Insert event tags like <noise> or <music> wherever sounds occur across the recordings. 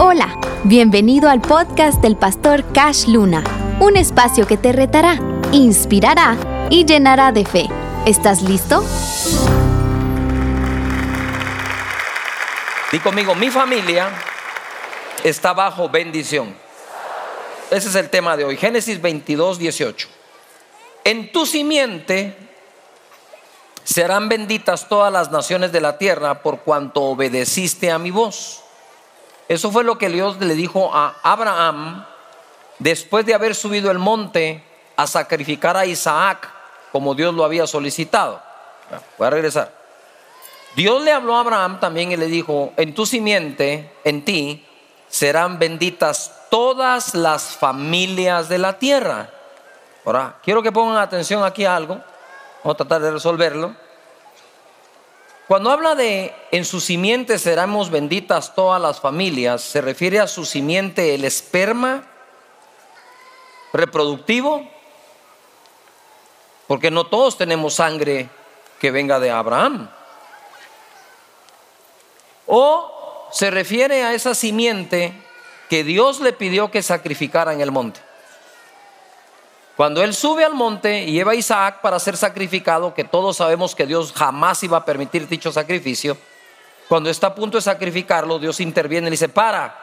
Hola, bienvenido al podcast del pastor Cash Luna, un espacio que te retará, inspirará y llenará de fe. ¿Estás listo? Di conmigo, mi familia está bajo bendición. Ese es el tema de hoy. Génesis 22, 18. En tu simiente serán benditas todas las naciones de la tierra por cuanto obedeciste a mi voz. Eso fue lo que Dios le dijo a Abraham después de haber subido el monte a sacrificar a Isaac como Dios lo había solicitado. Voy a regresar. Dios le habló a Abraham también y le dijo, en tu simiente, en ti, serán benditas todas las familias de la tierra. Ahora, quiero que pongan atención aquí a algo. Vamos a tratar de resolverlo. Cuando habla de en su simiente seremos benditas todas las familias, se refiere a su simiente el esperma reproductivo, porque no todos tenemos sangre que venga de Abraham. O se refiere a esa simiente que Dios le pidió que sacrificara en el monte. Cuando él sube al monte y lleva a Isaac para ser sacrificado, que todos sabemos que Dios jamás iba a permitir dicho sacrificio, cuando está a punto de sacrificarlo, Dios interviene y le dice, para,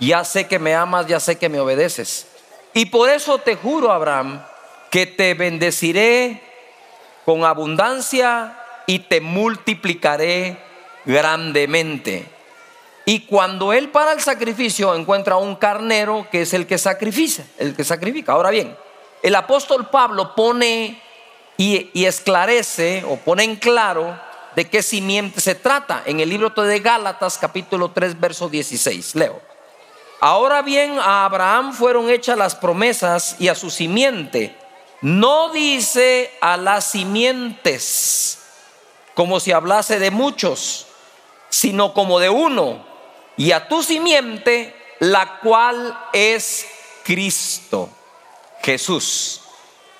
ya sé que me amas, ya sé que me obedeces. Y por eso te juro, Abraham, que te bendeciré con abundancia y te multiplicaré grandemente. Y cuando él para el sacrificio encuentra un carnero que es el que sacrifica, el que sacrifica. Ahora bien, el apóstol Pablo pone y, esclarece o pone en claro de qué simiente se trata en el libro de Gálatas capítulo 3 verso 16. Leo. Ahora bien, a Abraham fueron hechas las promesas y a su simiente. No dice a las simientes como si hablase de muchos, sino como de uno. Y a tu simiente, la cual es Cristo. Jesús.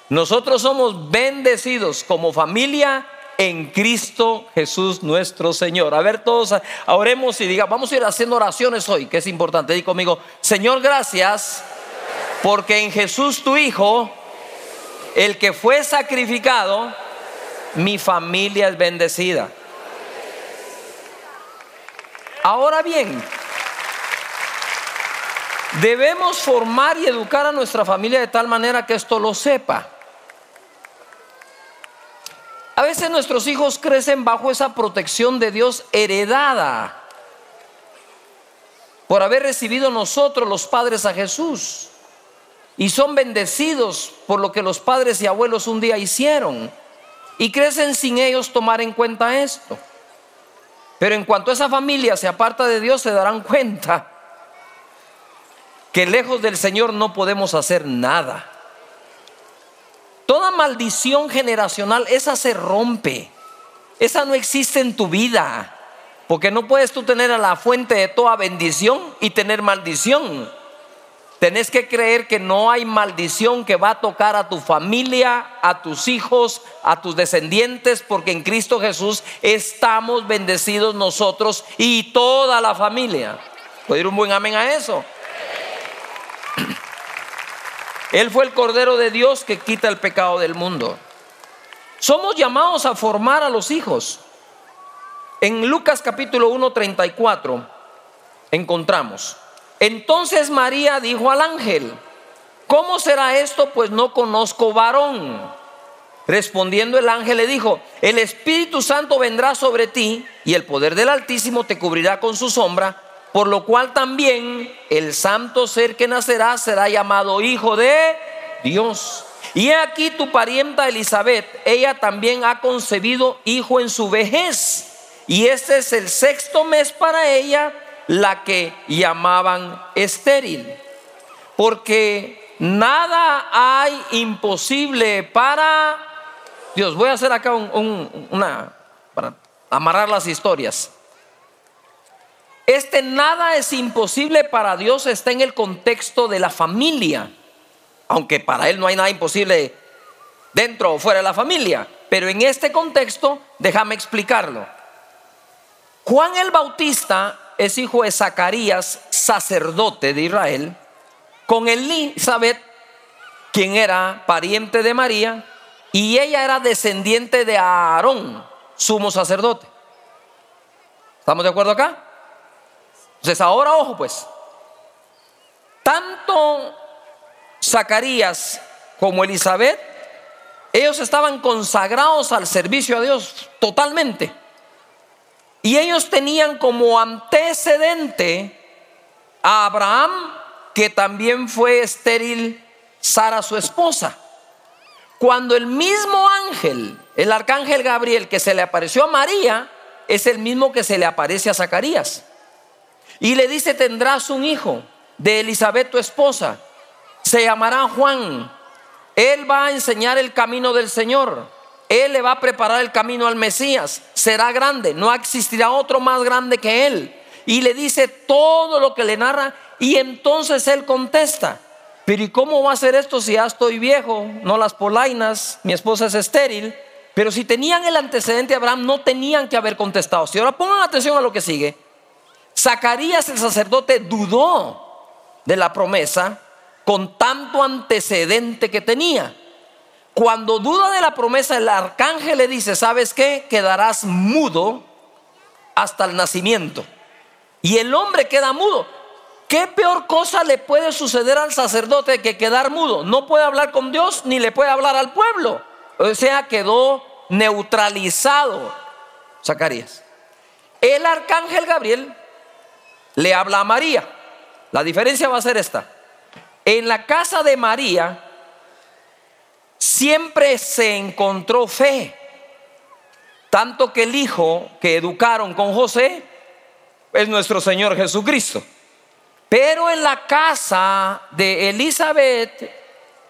Nosotros somos bendecidos como familia en Cristo Jesús nuestro Señor. A ver, todos oremos y diga, vamos a ir haciendo oraciones hoy, que es importante. Di conmigo, Señor, gracias, porque en Jesús tu Hijo, el que fue sacrificado, mi familia es bendecida. Ahora bien, Debemos formar y educar a nuestra familia de tal manera que esto lo sepa. A veces nuestros hijos crecen bajo esa protección de Dios heredada por haber recibido nosotros los padres a Jesús. Y son bendecidos por lo que los padres y abuelos un día hicieron. Y crecen sin ellos tomar en cuenta esto. Pero en cuanto esa familia se aparta de Dios, se darán cuenta que lejos del Señor no podemos hacer nada. Toda maldición generacional, esa se rompe. Esa no existe en tu vida. Porque no puedes tú tener a la fuente de toda bendición y tener maldición. Tenés que creer que no hay maldición que va a tocar a tu familia, a tus hijos, a tus descendientes, porque en Cristo Jesús estamos bendecidos nosotros y toda la familia. ¿Puedo ir un buen amén a eso? Él fue el Cordero de Dios que quita el pecado del mundo. Somos llamados a formar a los hijos. En Lucas capítulo 1, 34 encontramos. Entonces María dijo al ángel, ¿cómo será esto? Pues no conozco varón. Respondiendo el ángel le dijo, el Espíritu Santo vendrá sobre ti y el poder del Altísimo te cubrirá con su sombra por lo cual también el santo ser que nacerá será llamado hijo de Dios. Y aquí tu parienta Elizabeth, ella también ha concebido hijo en su vejez. Y este es el sexto mes para ella, la que llamaban estéril. Porque nada hay imposible para Dios. Voy a hacer acá una, para amarrar las historias. Este nada es imposible para Dios está en el contexto de la familia. Aunque para Él no hay nada imposible dentro o fuera de la familia. Pero en este contexto, déjame explicarlo. Juan el Bautista es hijo de Zacarías, sacerdote de Israel, con Elizabeth, quien era pariente de María, y ella era descendiente de Aarón, sumo sacerdote. ¿Estamos de acuerdo acá? Entonces ahora ojo pues, tanto Zacarías como Elizabeth, ellos estaban consagrados al servicio a Dios totalmente. Y ellos tenían como antecedente a Abraham, que también fue estéril Sara su esposa. Cuando el mismo ángel, el arcángel Gabriel, que se le apareció a María, es el mismo que se le aparece a Zacarías. Y le dice, tendrás un hijo de Elizabeth tu esposa, se llamará Juan. Él va a enseñar el camino del Señor. Él le va a preparar el camino al Mesías. Será grande, no existirá otro más grande que él. Y le dice todo lo que le narra y entonces él contesta. Pero ¿y cómo va a ser esto si ya estoy viejo? No las polainas, mi esposa es estéril. Pero si tenían el antecedente de Abraham, no tenían que haber contestado. Si ahora pongan atención a lo que sigue. Zacarías el sacerdote dudó de la promesa con tanto antecedente que tenía. Cuando duda de la promesa, el arcángel le dice, ¿sabes qué? Quedarás mudo hasta el nacimiento. Y el hombre queda mudo. ¿Qué peor cosa le puede suceder al sacerdote que quedar mudo? No puede hablar con Dios ni le puede hablar al pueblo. O sea, quedó neutralizado Zacarías. El arcángel Gabriel le habla a María. La diferencia va a ser esta. En la casa de María siempre se encontró fe. Tanto que el hijo que educaron con José es nuestro Señor Jesucristo. Pero en la casa de Elizabeth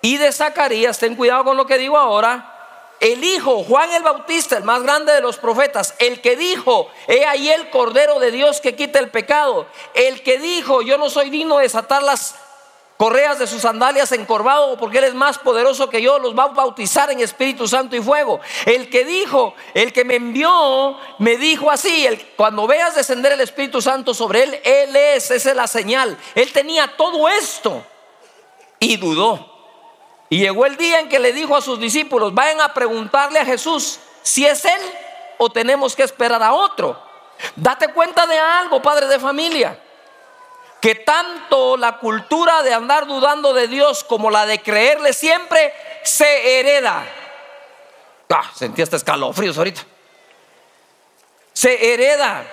y de Zacarías, ten cuidado con lo que digo ahora, el hijo, Juan el Bautista, el más grande de los profetas, el que dijo, he ahí el Cordero de Dios que quita el pecado, el que dijo, yo no soy digno de desatar las correas de sus sandalias encorvado porque Él es más poderoso que yo, los va a bautizar en Espíritu Santo y fuego. El que dijo, el que me envió, me dijo así, cuando veas descender el Espíritu Santo sobre Él, Él es, esa es la señal. Él tenía todo esto y dudó. Y llegó el día en que le dijo a sus discípulos, vayan a preguntarle a Jesús si es Él o tenemos que esperar a otro. Date cuenta de algo, padre de familia que tanto la cultura de andar dudando de Dios como la de creerle siempre se hereda. Ah, sentí hasta escalofríos ahorita. Se hereda.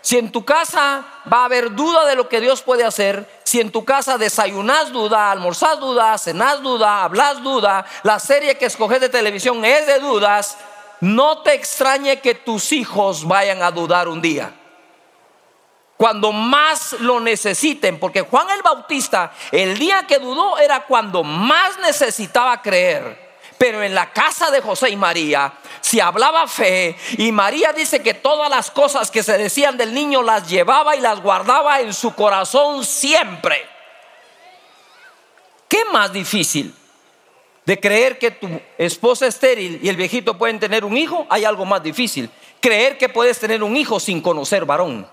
Si en tu casa va a haber duda de lo que Dios puede hacer, si en tu casa desayunas duda, almorzás duda, cenás duda, hablas duda, la serie que escoges de televisión es de dudas, no te extrañe que tus hijos vayan a dudar un día cuando más lo necesiten, porque Juan el Bautista, el día que dudó era cuando más necesitaba creer. Pero en la casa de José y María, si hablaba fe, y María dice que todas las cosas que se decían del niño las llevaba y las guardaba en su corazón siempre. ¿Qué más difícil? De creer que tu esposa estéril y el viejito pueden tener un hijo, hay algo más difícil. Creer que puedes tener un hijo sin conocer varón.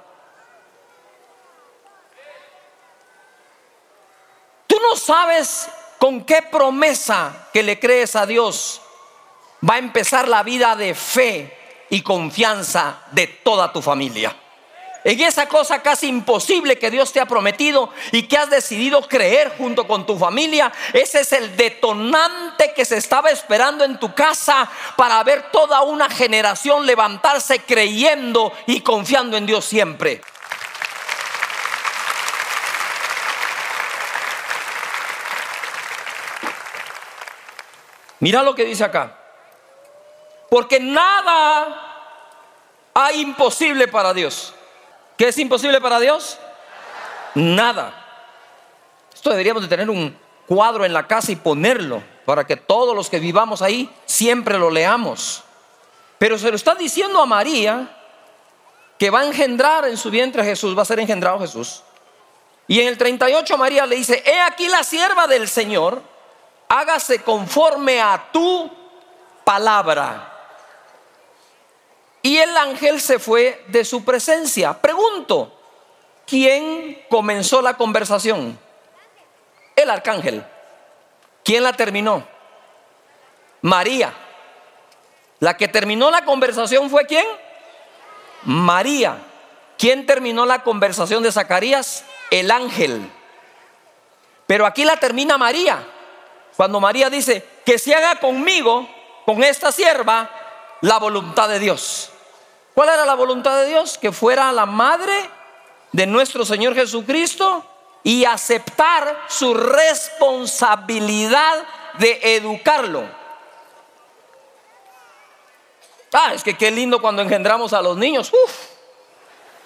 no sabes con qué promesa que le crees a Dios va a empezar la vida de fe y confianza de toda tu familia. En esa cosa casi imposible que Dios te ha prometido y que has decidido creer junto con tu familia, ese es el detonante que se estaba esperando en tu casa para ver toda una generación levantarse creyendo y confiando en Dios siempre. Mira lo que dice acá. Porque nada hay imposible para Dios. ¿Qué es imposible para Dios? Nada. Esto deberíamos de tener un cuadro en la casa y ponerlo para que todos los que vivamos ahí siempre lo leamos. Pero se lo está diciendo a María que va a engendrar en su vientre a Jesús, va a ser engendrado Jesús. Y en el 38 María le dice, he aquí la sierva del Señor hágase conforme a tu palabra. Y el ángel se fue de su presencia. Pregunto, ¿quién comenzó la conversación? El arcángel. ¿Quién la terminó? María. La que terminó la conversación fue quién? María. ¿Quién terminó la conversación de Zacarías? El ángel. Pero aquí la termina María. Cuando María dice, que se haga conmigo, con esta sierva, la voluntad de Dios. ¿Cuál era la voluntad de Dios? Que fuera la madre de nuestro Señor Jesucristo y aceptar su responsabilidad de educarlo. Ah, es que qué lindo cuando engendramos a los niños.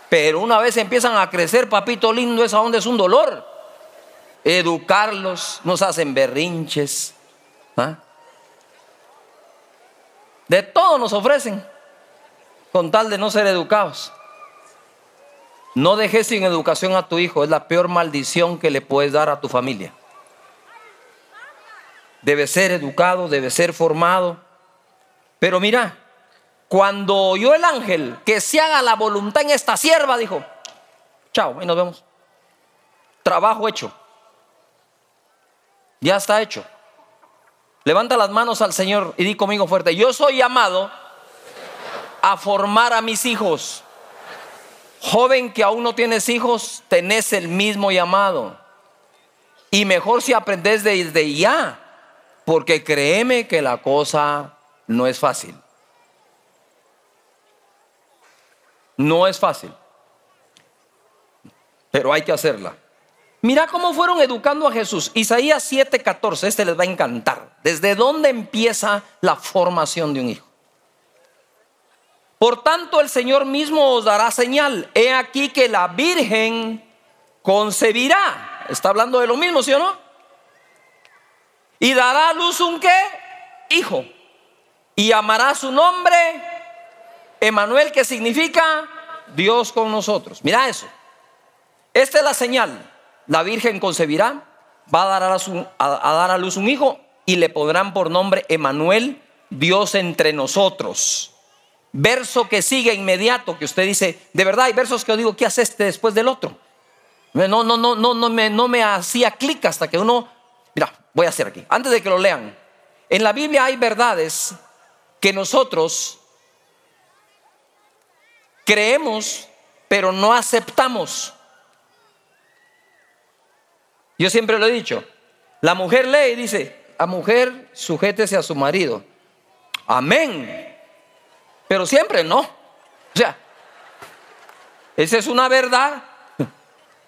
Pero una vez empiezan a crecer, papito lindo, esa onda es un dolor. Educarlos, nos hacen berrinches. ¿ah? De todo nos ofrecen, con tal de no ser educados. No dejes sin educación a tu hijo, es la peor maldición que le puedes dar a tu familia. Debe ser educado, debe ser formado. Pero mira, cuando oyó el ángel que se haga la voluntad en esta sierva, dijo, chao, y nos vemos. Trabajo hecho. Ya está hecho. Levanta las manos al Señor y di conmigo fuerte, yo soy llamado a formar a mis hijos. Joven que aún no tienes hijos, tenés el mismo llamado. Y mejor si aprendes desde ya, porque créeme que la cosa no es fácil. No es fácil, pero hay que hacerla. Mira cómo fueron educando a Jesús. Isaías 7:14, este les va a encantar. ¿Desde dónde empieza la formación de un hijo? Por tanto, el Señor mismo os dará señal. He aquí que la Virgen concebirá. Está hablando de lo mismo, ¿sí o no? Y dará a luz un qué? Hijo. Y amará su nombre Emanuel, que significa Dios con nosotros. Mira eso. Esta es la señal. La Virgen concebirá, va a dar a, a luz un hijo y le pondrán por nombre Emanuel, Dios entre nosotros. Verso que sigue inmediato, que usted dice, de verdad hay versos que yo digo, ¿qué hace este después del otro? No, no, no, no, no me, no me hacía clic hasta que uno, mira, voy a hacer aquí, antes de que lo lean. En la Biblia hay verdades que nosotros creemos, pero no aceptamos. Yo siempre lo he dicho, la mujer lee y dice, a mujer sujétese a su marido. Amén. Pero siempre no. O sea, esa es una verdad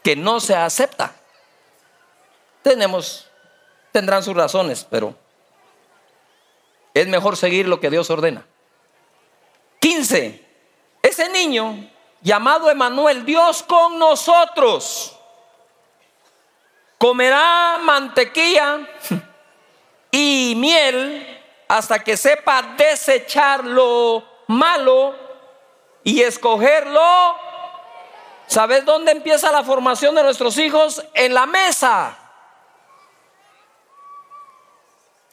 que no se acepta. Tenemos, tendrán sus razones, pero es mejor seguir lo que Dios ordena. 15. Ese niño llamado Emanuel, Dios con nosotros, comerá mantequilla <laughs> y miel hasta que sepa desecharlo malo y escogerlo. ¿Sabes dónde empieza la formación de nuestros hijos? En la mesa.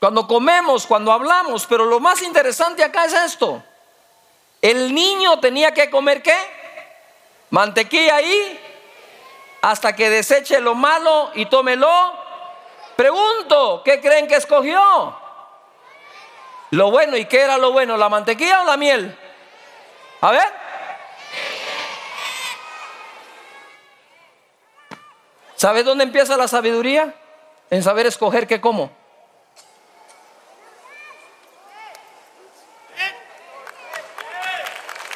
Cuando comemos, cuando hablamos, pero lo más interesante acá es esto. El niño tenía que comer qué? Mantequilla ahí hasta que deseche lo malo y tómelo. Pregunto, ¿qué creen que escogió? Lo bueno, ¿y qué era lo bueno? ¿La mantequilla o la miel? A ver. ¿Sabes dónde empieza la sabiduría? En saber escoger qué como.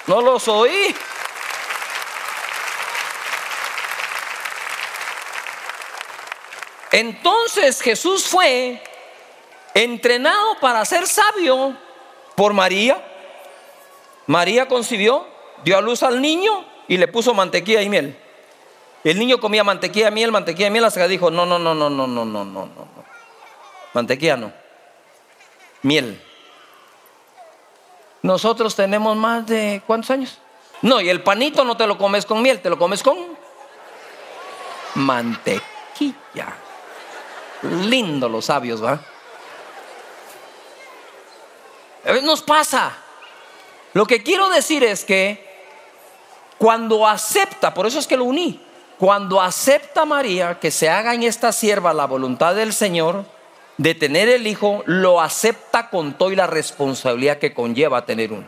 No los oí. Entonces Jesús fue entrenado para ser sabio por María. María concibió, dio a luz al niño y le puso mantequilla y miel. El niño comía mantequilla, miel, mantequilla, y miel, hasta que dijo, no, no, no, no, no, no, no, no, no. Mantequilla no. Miel. Nosotros tenemos más de, ¿cuántos años? No, y el panito no te lo comes con miel, te lo comes con mantequilla. Lindo los sabios, ¿va? Nos pasa. Lo que quiero decir es que cuando acepta, por eso es que lo uní, cuando acepta María que se haga en esta sierva la voluntad del Señor de tener el hijo, lo acepta con toda la responsabilidad que conlleva tener uno.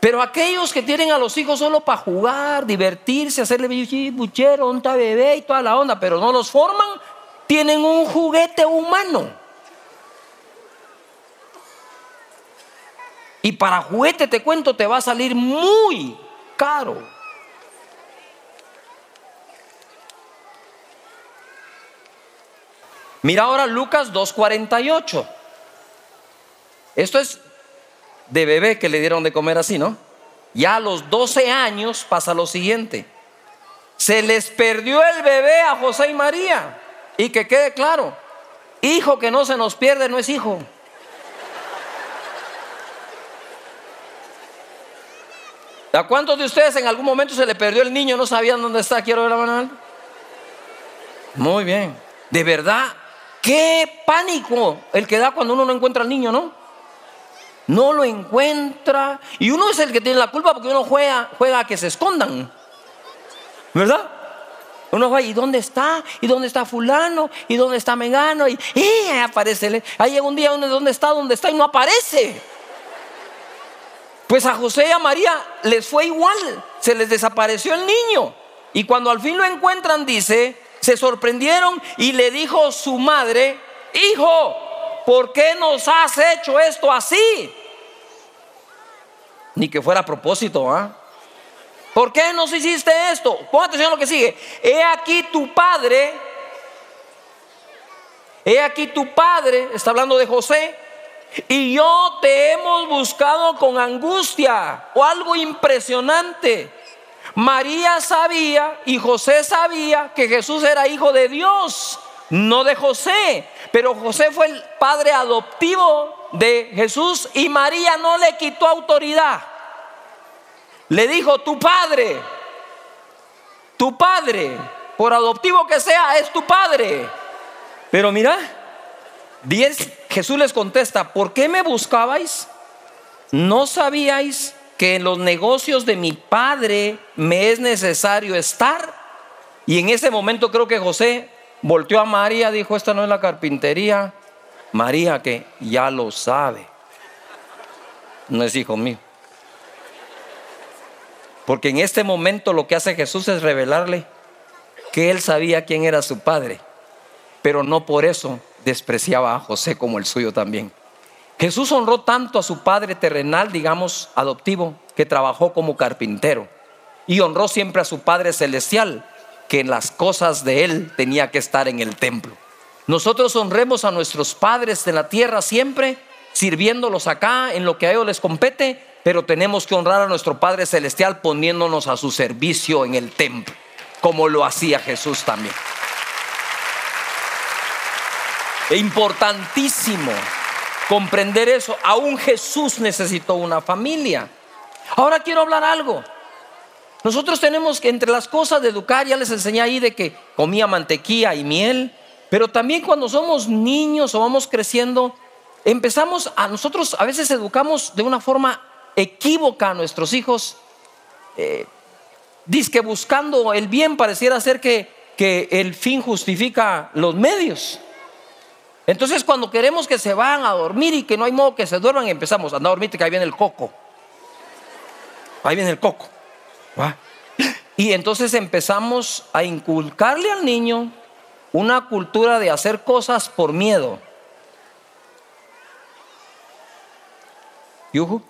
Pero aquellos que tienen a los hijos solo para jugar, divertirse, hacerle buchero, un bebé y toda la onda, pero no los forman, tienen un juguete humano. Y para juguete, te cuento, te va a salir muy caro. Mira ahora Lucas 2.48. Esto es de bebé que le dieron de comer así, ¿no? Ya a los 12 años pasa lo siguiente. Se les perdió el bebé a José y María. Y que quede claro, hijo que no se nos pierde no es hijo. ¿A cuántos de ustedes en algún momento se le perdió el niño? No sabían dónde está. Quiero ver la mano. Muy bien. De verdad, qué pánico el que da cuando uno no encuentra al niño, ¿no? No lo encuentra. Y uno es el que tiene la culpa porque uno juega, juega a que se escondan. ¿Verdad? Uno va, ¿y dónde está? ¿Y dónde está fulano? ¿Y dónde está Megano? Y, y aparece. Ahí llega un día dónde está, dónde está y no aparece. Pues a José y a María les fue igual. Se les desapareció el niño. Y cuando al fin lo encuentran, dice, se sorprendieron y le dijo su madre, hijo, ¿por qué nos has hecho esto así? Ni que fuera a propósito, ¿ah? ¿Por qué nos hiciste esto? Pon atención a lo que sigue. He aquí tu padre. He aquí tu padre. Está hablando de José. Y yo te hemos buscado con angustia. O algo impresionante. María sabía y José sabía que Jesús era hijo de Dios, no de José. Pero José fue el padre adoptivo de Jesús y María no le quitó autoridad. Le dijo, tu padre, tu padre, por adoptivo que sea, es tu padre. Pero mira, Jesús les contesta, ¿por qué me buscabais? ¿No sabíais que en los negocios de mi padre me es necesario estar? Y en ese momento creo que José volteó a María, dijo, esta no es la carpintería. María que ya lo sabe, no es hijo mío. Porque en este momento lo que hace Jesús es revelarle que él sabía quién era su padre, pero no por eso despreciaba a José como el suyo también. Jesús honró tanto a su padre terrenal, digamos, adoptivo, que trabajó como carpintero. Y honró siempre a su Padre celestial, que en las cosas de él tenía que estar en el templo. Nosotros honremos a nuestros padres de la tierra siempre, sirviéndolos acá en lo que a ellos les compete, pero tenemos que honrar a nuestro Padre Celestial poniéndonos a su servicio en el templo, como lo hacía Jesús también. Es importantísimo comprender eso. Aún Jesús necesitó una familia. Ahora quiero hablar algo. Nosotros tenemos que entre las cosas de educar, ya les enseñé ahí de que comía mantequilla y miel, pero también cuando somos niños o vamos creciendo, empezamos a nosotros a veces educamos de una forma equívoca a nuestros hijos, eh, dice que buscando el bien pareciera ser que, que el fin justifica los medios. Entonces cuando queremos que se van a dormir y que no hay modo que se duerman, empezamos, a a dormir que ahí viene el coco. Ahí viene el coco. Y entonces empezamos a inculcarle al niño una cultura de hacer cosas por miedo. ¿Yuhu?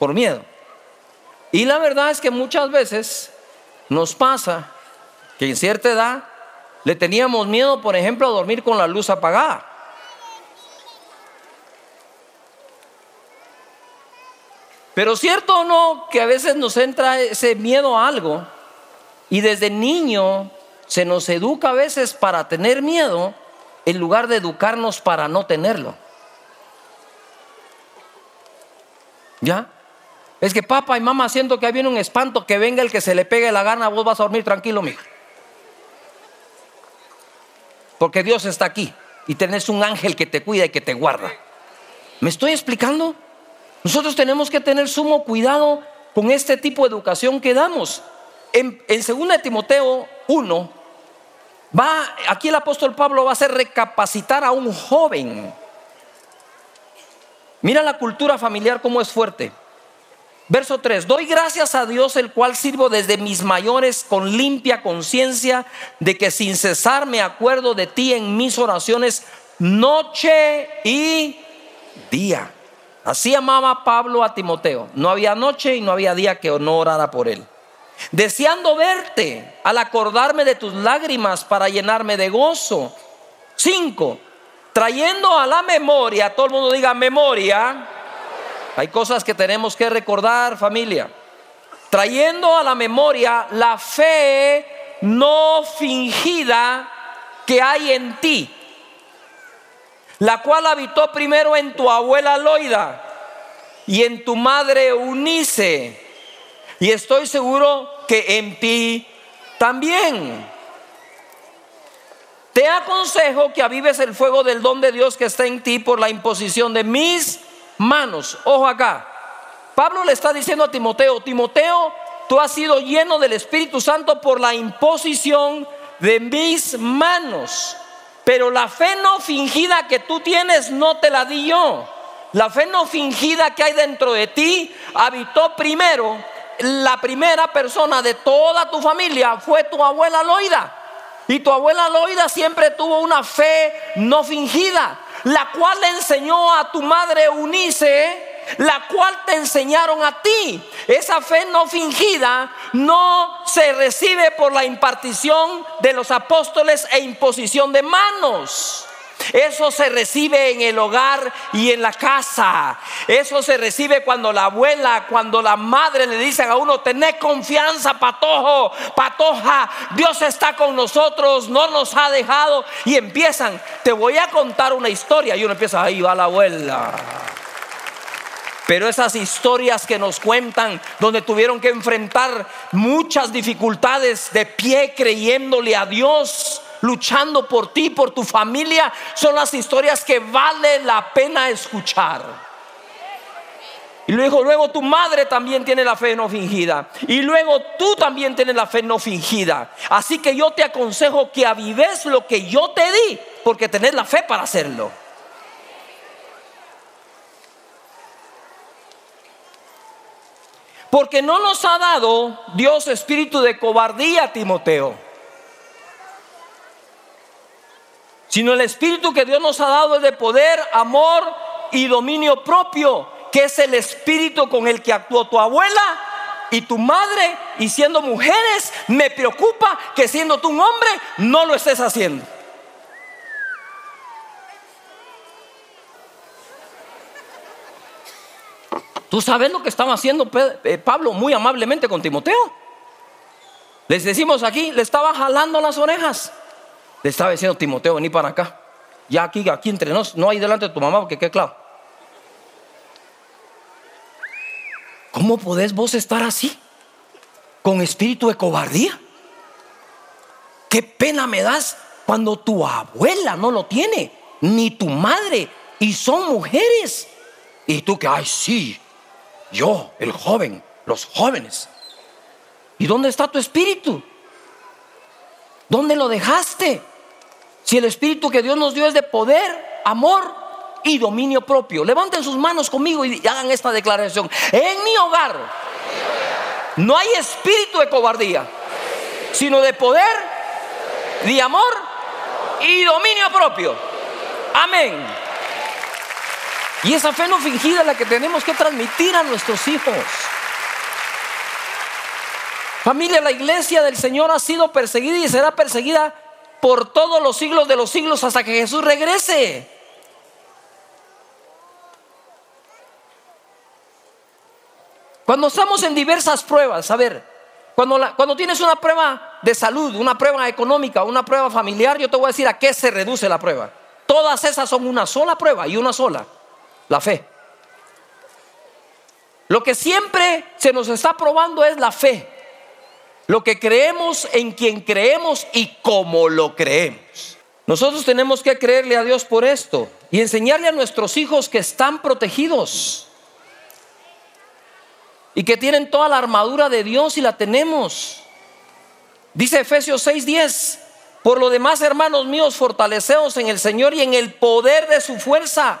por miedo. Y la verdad es que muchas veces nos pasa que en cierta edad le teníamos miedo, por ejemplo, a dormir con la luz apagada. Pero cierto o no que a veces nos entra ese miedo a algo y desde niño se nos educa a veces para tener miedo en lugar de educarnos para no tenerlo. ¿Ya? Es que papá y mamá siento que hay viene un espanto, que venga el que se le pegue la gana, vos vas a dormir tranquilo, mijo. Porque Dios está aquí y tenés un ángel que te cuida y que te guarda. ¿Me estoy explicando? Nosotros tenemos que tener sumo cuidado con este tipo de educación que damos. En, en 2 Timoteo 1, va, aquí el apóstol Pablo va a hacer recapacitar a un joven. Mira la cultura familiar cómo es fuerte. Verso 3, doy gracias a Dios el cual sirvo desde mis mayores con limpia conciencia de que sin cesar me acuerdo de ti en mis oraciones noche y día. Así amaba Pablo a Timoteo. No había noche y no había día que no orara por él. Deseando verte al acordarme de tus lágrimas para llenarme de gozo. 5. Trayendo a la memoria, todo el mundo diga memoria hay cosas que tenemos que recordar, familia. Trayendo a la memoria la fe no fingida que hay en ti, la cual habitó primero en tu abuela Loida y en tu madre Eunice. Y estoy seguro que en ti también. Te aconsejo que avives el fuego del don de Dios que está en ti por la imposición de mis manos. Ojo acá. Pablo le está diciendo a Timoteo, Timoteo, tú has sido lleno del Espíritu Santo por la imposición de mis manos. Pero la fe no fingida que tú tienes no te la di yo. La fe no fingida que hay dentro de ti habitó primero. La primera persona de toda tu familia fue tu abuela Loida. Y tu abuela Loida siempre tuvo una fe no fingida la cual le enseñó a tu madre Unice, la cual te enseñaron a ti. Esa fe no fingida no se recibe por la impartición de los apóstoles e imposición de manos. Eso se recibe en el hogar y en la casa. Eso se recibe cuando la abuela, cuando la madre le dicen a uno, tened confianza, patojo, patoja, Dios está con nosotros, no nos ha dejado. Y empiezan, te voy a contar una historia. Y uno empieza, ahí va la abuela. Pero esas historias que nos cuentan, donde tuvieron que enfrentar muchas dificultades de pie creyéndole a Dios, luchando por ti, por tu familia, son las historias que vale la pena escuchar. Y luego, luego tu madre también tiene la fe no fingida. Y luego tú también tienes la fe no fingida. Así que yo te aconsejo que avives lo que yo te di, porque tenés la fe para hacerlo. Porque no nos ha dado Dios espíritu de cobardía, Timoteo sino el espíritu que Dios nos ha dado es de poder, amor y dominio propio, que es el espíritu con el que actuó tu abuela y tu madre, y siendo mujeres, me preocupa que siendo tú un hombre no lo estés haciendo. ¿Tú sabes lo que estaba haciendo eh, Pablo muy amablemente con Timoteo? Les decimos aquí, le estaba jalando las orejas. Le estaba diciendo Timoteo, vení para acá. Ya aquí, aquí entre nos, no hay delante de tu mamá porque qué claro. ¿Cómo podés vos estar así? Con espíritu de cobardía. Qué pena me das cuando tu abuela no lo tiene, ni tu madre, y son mujeres. Y tú que, ay, sí, yo, el joven, los jóvenes. ¿Y dónde está tu espíritu? ¿Dónde lo dejaste? Si el espíritu que Dios nos dio es de poder, amor y dominio propio. Levanten sus manos conmigo y hagan esta declaración. En mi hogar no hay espíritu de cobardía, sino de poder, de amor y dominio propio. Amén. Y esa fe no fingida es la que tenemos que transmitir a nuestros hijos. Familia, la iglesia del Señor ha sido perseguida y será perseguida por todos los siglos de los siglos hasta que Jesús regrese. Cuando estamos en diversas pruebas, a ver, cuando, cuando tienes una prueba de salud, una prueba económica, una prueba familiar, yo te voy a decir a qué se reduce la prueba. Todas esas son una sola prueba y una sola, la fe. Lo que siempre se nos está probando es la fe. Lo que creemos en quien creemos y cómo lo creemos. Nosotros tenemos que creerle a Dios por esto y enseñarle a nuestros hijos que están protegidos. y que tienen toda la armadura de Dios y la tenemos. Dice Efesios 6:10, por lo demás, hermanos míos, fortaleceos en el Señor y en el poder de su fuerza,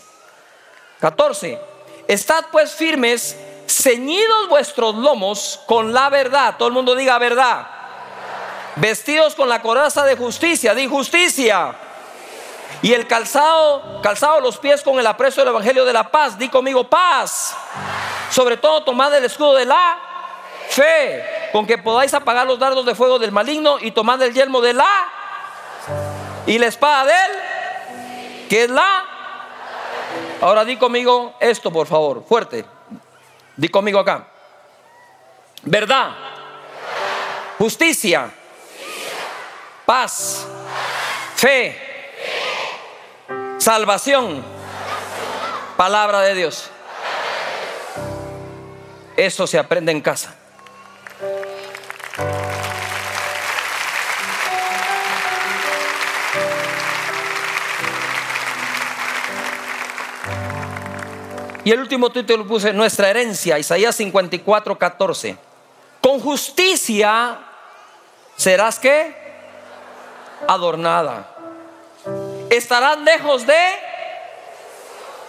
14. Estad pues firmes, ceñidos vuestros lomos con la verdad. Todo el mundo diga verdad. Vestidos con la coraza de justicia, di justicia. Y el calzado, calzado los pies con el aprecio del evangelio de la paz. Di conmigo paz. Sobre todo tomad el escudo de la fe, con que podáis apagar los dardos de fuego del maligno y tomad el yelmo de la y la espada de él, que es la. Ahora di conmigo esto, por favor, fuerte. Di conmigo acá. Verdad, justicia, paz, fe, salvación, palabra de Dios. Eso se aprende en casa. Y el último título puse nuestra herencia, Isaías 54, 14. Con justicia serás que adornada. Estarás lejos de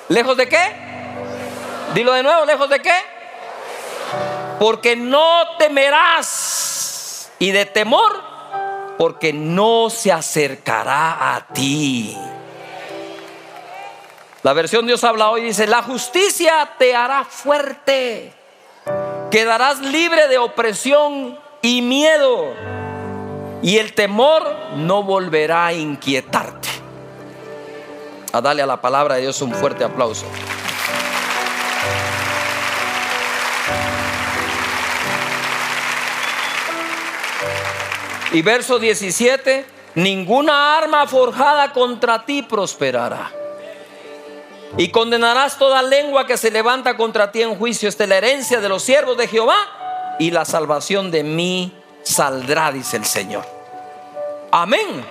lejos de qué? Dilo de nuevo, lejos de qué? Porque no temerás y de temor porque no se acercará a ti. La versión Dios habla hoy dice, la justicia te hará fuerte, quedarás libre de opresión y miedo, y el temor no volverá a inquietarte. A darle a la palabra de Dios un fuerte aplauso. Y verso 17, ninguna arma forjada contra ti prosperará y condenarás toda lengua que se levanta contra ti en juicio. Esta es la herencia de los siervos de Jehová y la salvación de mí saldrá, dice el Señor. Amén.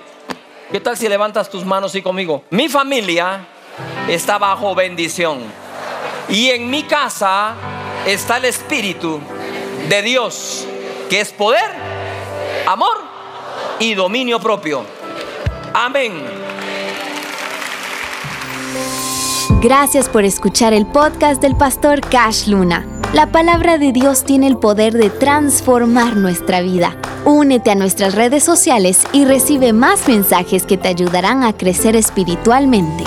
¿Qué tal si levantas tus manos y conmigo? Mi familia está bajo bendición. Y en mi casa está el Espíritu de Dios, que es poder, amor y dominio propio. Amén. Gracias por escuchar el podcast del pastor Cash Luna. La palabra de Dios tiene el poder de transformar nuestra vida. Únete a nuestras redes sociales y recibe más mensajes que te ayudarán a crecer espiritualmente.